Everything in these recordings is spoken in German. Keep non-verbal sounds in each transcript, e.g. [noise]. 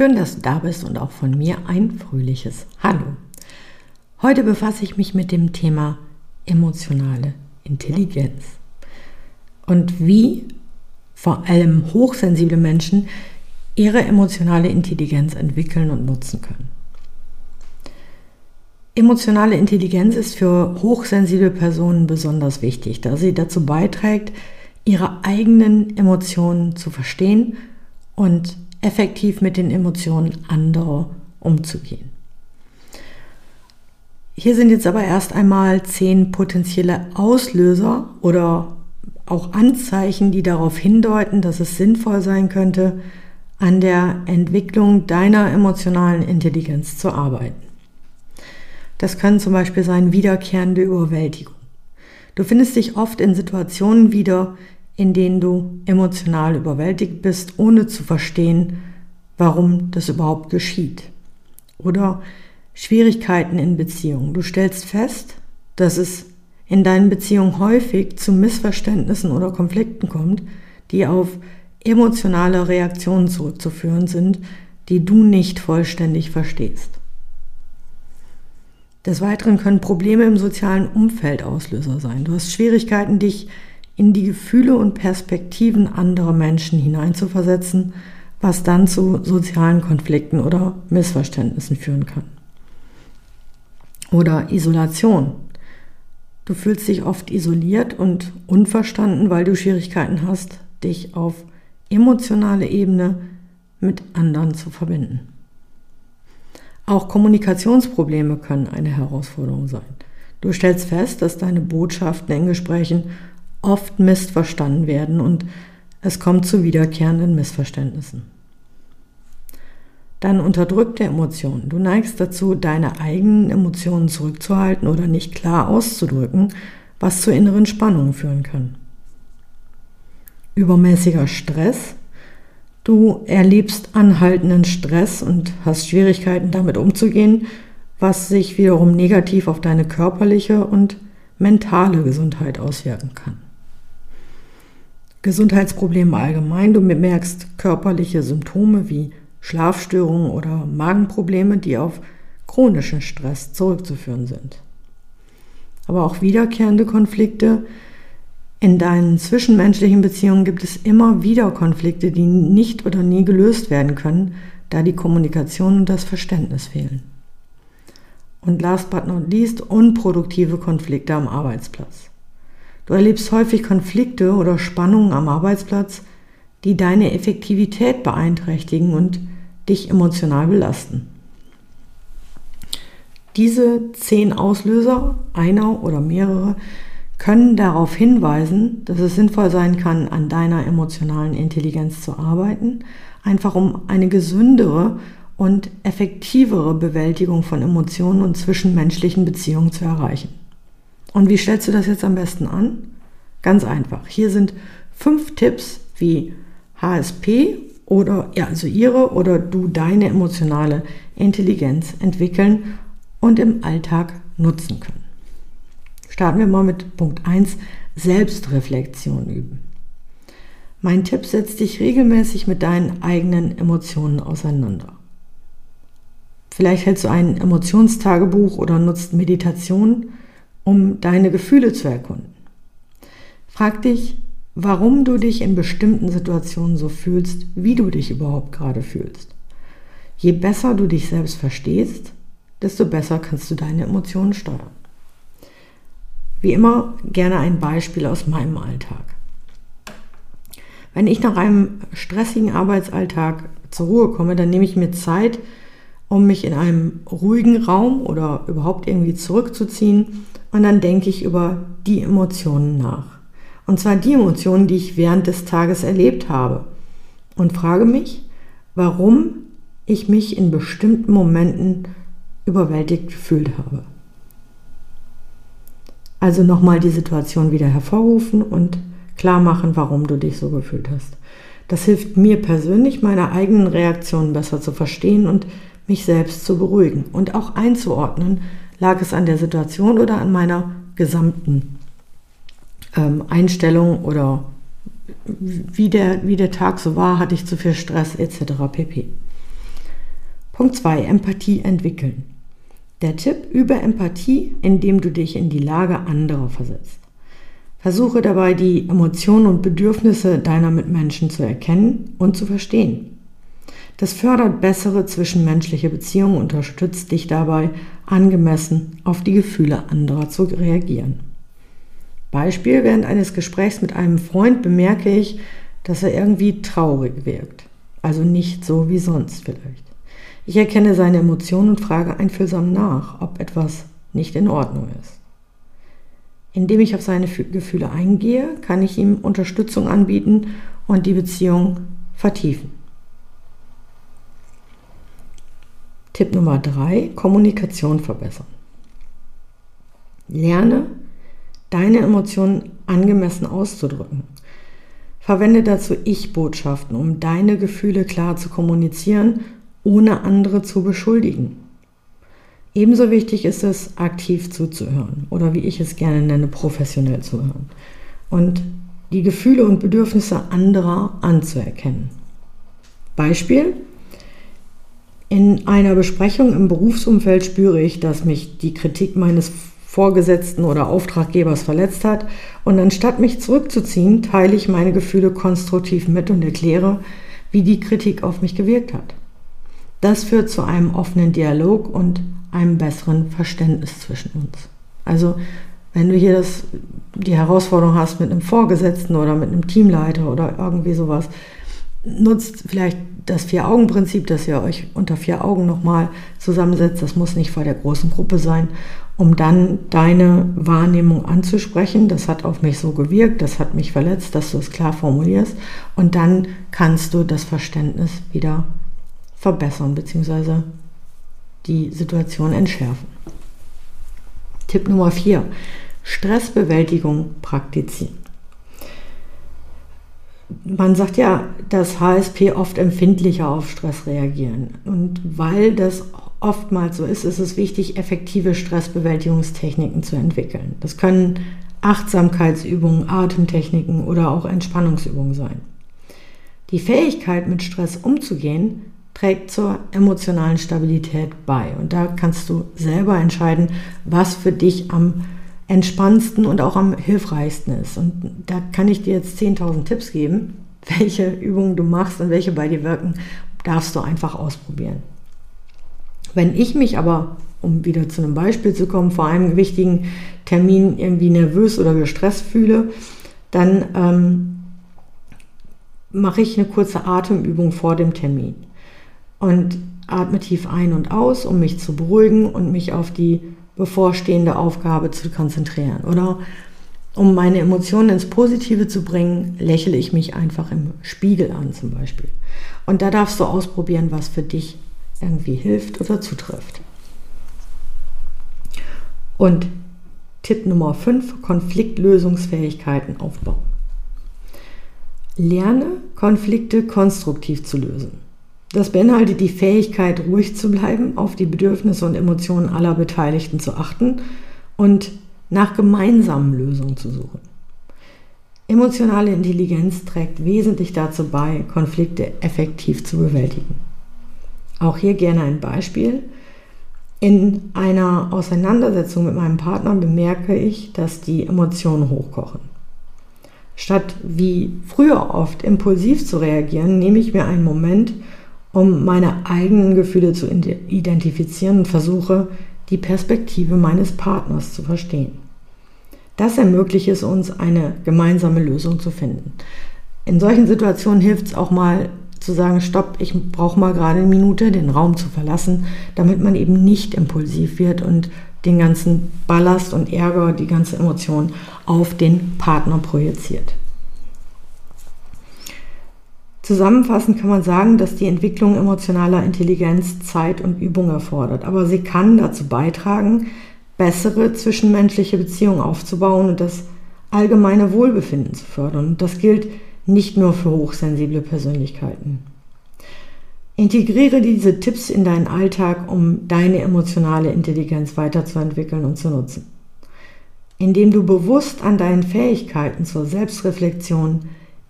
Schön, dass du da bist und auch von mir ein fröhliches Hallo. Heute befasse ich mich mit dem Thema emotionale Intelligenz und wie vor allem hochsensible Menschen ihre emotionale Intelligenz entwickeln und nutzen können. Emotionale Intelligenz ist für hochsensible Personen besonders wichtig, da sie dazu beiträgt, ihre eigenen Emotionen zu verstehen und effektiv mit den Emotionen anderer umzugehen. Hier sind jetzt aber erst einmal zehn potenzielle Auslöser oder auch Anzeichen, die darauf hindeuten, dass es sinnvoll sein könnte, an der Entwicklung deiner emotionalen Intelligenz zu arbeiten. Das können zum Beispiel sein wiederkehrende Überwältigung. Du findest dich oft in Situationen wieder, in denen du emotional überwältigt bist, ohne zu verstehen, warum das überhaupt geschieht. Oder Schwierigkeiten in Beziehungen. Du stellst fest, dass es in deinen Beziehungen häufig zu Missverständnissen oder Konflikten kommt, die auf emotionale Reaktionen zurückzuführen sind, die du nicht vollständig verstehst. Des Weiteren können Probleme im sozialen Umfeld Auslöser sein. Du hast Schwierigkeiten, dich in die Gefühle und Perspektiven anderer Menschen hineinzuversetzen, was dann zu sozialen Konflikten oder Missverständnissen führen kann. Oder Isolation. Du fühlst dich oft isoliert und unverstanden, weil du Schwierigkeiten hast, dich auf emotionale Ebene mit anderen zu verbinden. Auch Kommunikationsprobleme können eine Herausforderung sein. Du stellst fest, dass deine Botschaften in Gesprächen oft missverstanden werden und es kommt zu wiederkehrenden Missverständnissen. Dann unterdrückte Emotionen. Du neigst dazu, deine eigenen Emotionen zurückzuhalten oder nicht klar auszudrücken, was zu inneren Spannungen führen kann. Übermäßiger Stress Du erlebst anhaltenden Stress und hast Schwierigkeiten damit umzugehen, was sich wiederum negativ auf deine körperliche und mentale Gesundheit auswirken kann. Gesundheitsprobleme allgemein, du bemerkst körperliche Symptome wie Schlafstörungen oder Magenprobleme, die auf chronischen Stress zurückzuführen sind. Aber auch wiederkehrende Konflikte in deinen zwischenmenschlichen Beziehungen gibt es immer wieder Konflikte, die nicht oder nie gelöst werden können, da die Kommunikation und das Verständnis fehlen. Und last but not least, unproduktive Konflikte am Arbeitsplatz. Du erlebst häufig Konflikte oder Spannungen am Arbeitsplatz, die deine Effektivität beeinträchtigen und dich emotional belasten. Diese zehn Auslöser, einer oder mehrere, können darauf hinweisen, dass es sinnvoll sein kann, an deiner emotionalen Intelligenz zu arbeiten, einfach um eine gesündere und effektivere Bewältigung von Emotionen und zwischenmenschlichen Beziehungen zu erreichen. Und wie stellst du das jetzt am besten an? Ganz einfach. Hier sind fünf Tipps, wie HSP oder ja, also ihre oder du deine emotionale Intelligenz entwickeln und im Alltag nutzen können. Starten wir mal mit Punkt 1, Selbstreflexion üben. Mein Tipp setzt dich regelmäßig mit deinen eigenen Emotionen auseinander. Vielleicht hältst du ein Emotionstagebuch oder nutzt Meditation, um deine Gefühle zu erkunden. Frag dich, warum du dich in bestimmten Situationen so fühlst, wie du dich überhaupt gerade fühlst. Je besser du dich selbst verstehst, desto besser kannst du deine Emotionen steuern. Wie immer gerne ein Beispiel aus meinem Alltag. Wenn ich nach einem stressigen Arbeitsalltag zur Ruhe komme, dann nehme ich mir Zeit, um mich in einem ruhigen Raum oder überhaupt irgendwie zurückzuziehen und dann denke ich über die Emotionen nach. Und zwar die Emotionen, die ich während des Tages erlebt habe. Und frage mich, warum ich mich in bestimmten Momenten überwältigt gefühlt habe. Also nochmal die Situation wieder hervorrufen und klar machen, warum du dich so gefühlt hast. Das hilft mir persönlich, meine eigenen Reaktionen besser zu verstehen und mich selbst zu beruhigen und auch einzuordnen, lag es an der Situation oder an meiner gesamten ähm, Einstellung oder wie der, wie der Tag so war, hatte ich zu viel Stress etc. pp. Punkt 2. Empathie entwickeln. Der Tipp über Empathie, indem du dich in die Lage anderer versetzt. Versuche dabei, die Emotionen und Bedürfnisse deiner Mitmenschen zu erkennen und zu verstehen. Das fördert bessere zwischenmenschliche Beziehungen und unterstützt dich dabei, angemessen auf die Gefühle anderer zu reagieren. Beispiel, während eines Gesprächs mit einem Freund bemerke ich, dass er irgendwie traurig wirkt. Also nicht so wie sonst vielleicht. Ich erkenne seine Emotionen und frage einfühlsam nach, ob etwas nicht in Ordnung ist. Indem ich auf seine Gefühle eingehe, kann ich ihm Unterstützung anbieten und die Beziehung vertiefen. Tipp Nummer drei: Kommunikation verbessern. Lerne, deine Emotionen angemessen auszudrücken. Verwende dazu Ich-Botschaften, um deine Gefühle klar zu kommunizieren ohne andere zu beschuldigen. Ebenso wichtig ist es, aktiv zuzuhören oder wie ich es gerne nenne, professionell zuhören und die Gefühle und Bedürfnisse anderer anzuerkennen. Beispiel, in einer Besprechung im Berufsumfeld spüre ich, dass mich die Kritik meines Vorgesetzten oder Auftraggebers verletzt hat und anstatt mich zurückzuziehen, teile ich meine Gefühle konstruktiv mit und erkläre, wie die Kritik auf mich gewirkt hat. Das führt zu einem offenen Dialog und einem besseren Verständnis zwischen uns. Also wenn du hier das, die Herausforderung hast mit einem Vorgesetzten oder mit einem Teamleiter oder irgendwie sowas, nutzt vielleicht das Vier-Augen-Prinzip, dass ihr euch unter vier Augen nochmal zusammensetzt. Das muss nicht vor der großen Gruppe sein, um dann deine Wahrnehmung anzusprechen. Das hat auf mich so gewirkt, das hat mich verletzt, dass du es klar formulierst. Und dann kannst du das Verständnis wieder verbessern bzw. die Situation entschärfen. Tipp Nummer 4. Stressbewältigung praktizieren. Man sagt ja, dass HSP oft empfindlicher auf Stress reagieren. Und weil das oftmals so ist, ist es wichtig, effektive Stressbewältigungstechniken zu entwickeln. Das können Achtsamkeitsübungen, Atemtechniken oder auch Entspannungsübungen sein. Die Fähigkeit, mit Stress umzugehen, trägt zur emotionalen Stabilität bei. Und da kannst du selber entscheiden, was für dich am entspannendsten und auch am hilfreichsten ist. Und da kann ich dir jetzt 10.000 Tipps geben, [laughs] welche Übungen du machst und welche bei dir wirken, darfst du einfach ausprobieren. Wenn ich mich aber, um wieder zu einem Beispiel zu kommen, vor einem wichtigen Termin irgendwie nervös oder gestresst fühle, dann ähm, mache ich eine kurze Atemübung vor dem Termin und atme tief ein und aus, um mich zu beruhigen und mich auf die bevorstehende Aufgabe zu konzentrieren. Oder um meine Emotionen ins Positive zu bringen, lächle ich mich einfach im Spiegel an zum Beispiel. Und da darfst du ausprobieren, was für dich irgendwie hilft oder zutrifft. Und Tipp Nummer 5, Konfliktlösungsfähigkeiten aufbauen. Lerne Konflikte konstruktiv zu lösen. Das beinhaltet die Fähigkeit, ruhig zu bleiben, auf die Bedürfnisse und Emotionen aller Beteiligten zu achten und nach gemeinsamen Lösungen zu suchen. Emotionale Intelligenz trägt wesentlich dazu bei, Konflikte effektiv zu bewältigen. Auch hier gerne ein Beispiel. In einer Auseinandersetzung mit meinem Partner bemerke ich, dass die Emotionen hochkochen. Statt wie früher oft impulsiv zu reagieren, nehme ich mir einen Moment, um meine eigenen Gefühle zu identifizieren und versuche, die Perspektive meines Partners zu verstehen. Das ermöglicht es uns, eine gemeinsame Lösung zu finden. In solchen Situationen hilft es auch mal zu sagen, stopp, ich brauche mal gerade eine Minute, den Raum zu verlassen, damit man eben nicht impulsiv wird und den ganzen Ballast und Ärger, die ganze Emotion auf den Partner projiziert. Zusammenfassend kann man sagen, dass die Entwicklung emotionaler Intelligenz Zeit und Übung erfordert, aber sie kann dazu beitragen, bessere zwischenmenschliche Beziehungen aufzubauen und das allgemeine Wohlbefinden zu fördern. Und das gilt nicht nur für hochsensible Persönlichkeiten. Integriere diese Tipps in deinen Alltag, um deine emotionale Intelligenz weiterzuentwickeln und zu nutzen. Indem du bewusst an deinen Fähigkeiten zur Selbstreflexion,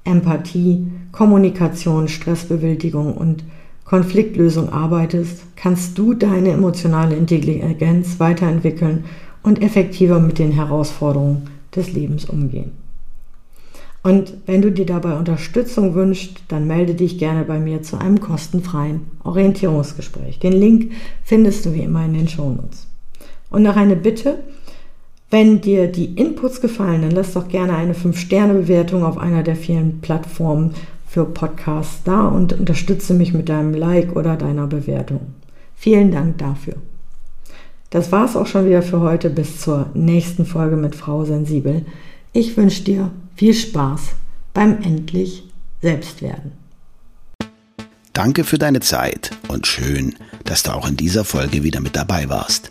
Empathie, Kommunikation, Stressbewältigung und Konfliktlösung arbeitest, kannst du deine emotionale Intelligenz weiterentwickeln und effektiver mit den Herausforderungen des Lebens umgehen. Und wenn du dir dabei Unterstützung wünschst, dann melde dich gerne bei mir zu einem kostenfreien Orientierungsgespräch. Den Link findest du wie immer in den Shownotes. Und noch eine Bitte, wenn dir die Inputs gefallen, dann lass doch gerne eine 5-Sterne-Bewertung auf einer der vielen Plattformen für Podcasts da und unterstütze mich mit deinem Like oder deiner Bewertung. Vielen Dank dafür. Das war's auch schon wieder für heute. Bis zur nächsten Folge mit Frau Sensibel. Ich wünsche dir viel Spaß beim endlich Selbstwerden. Danke für deine Zeit und schön, dass du auch in dieser Folge wieder mit dabei warst.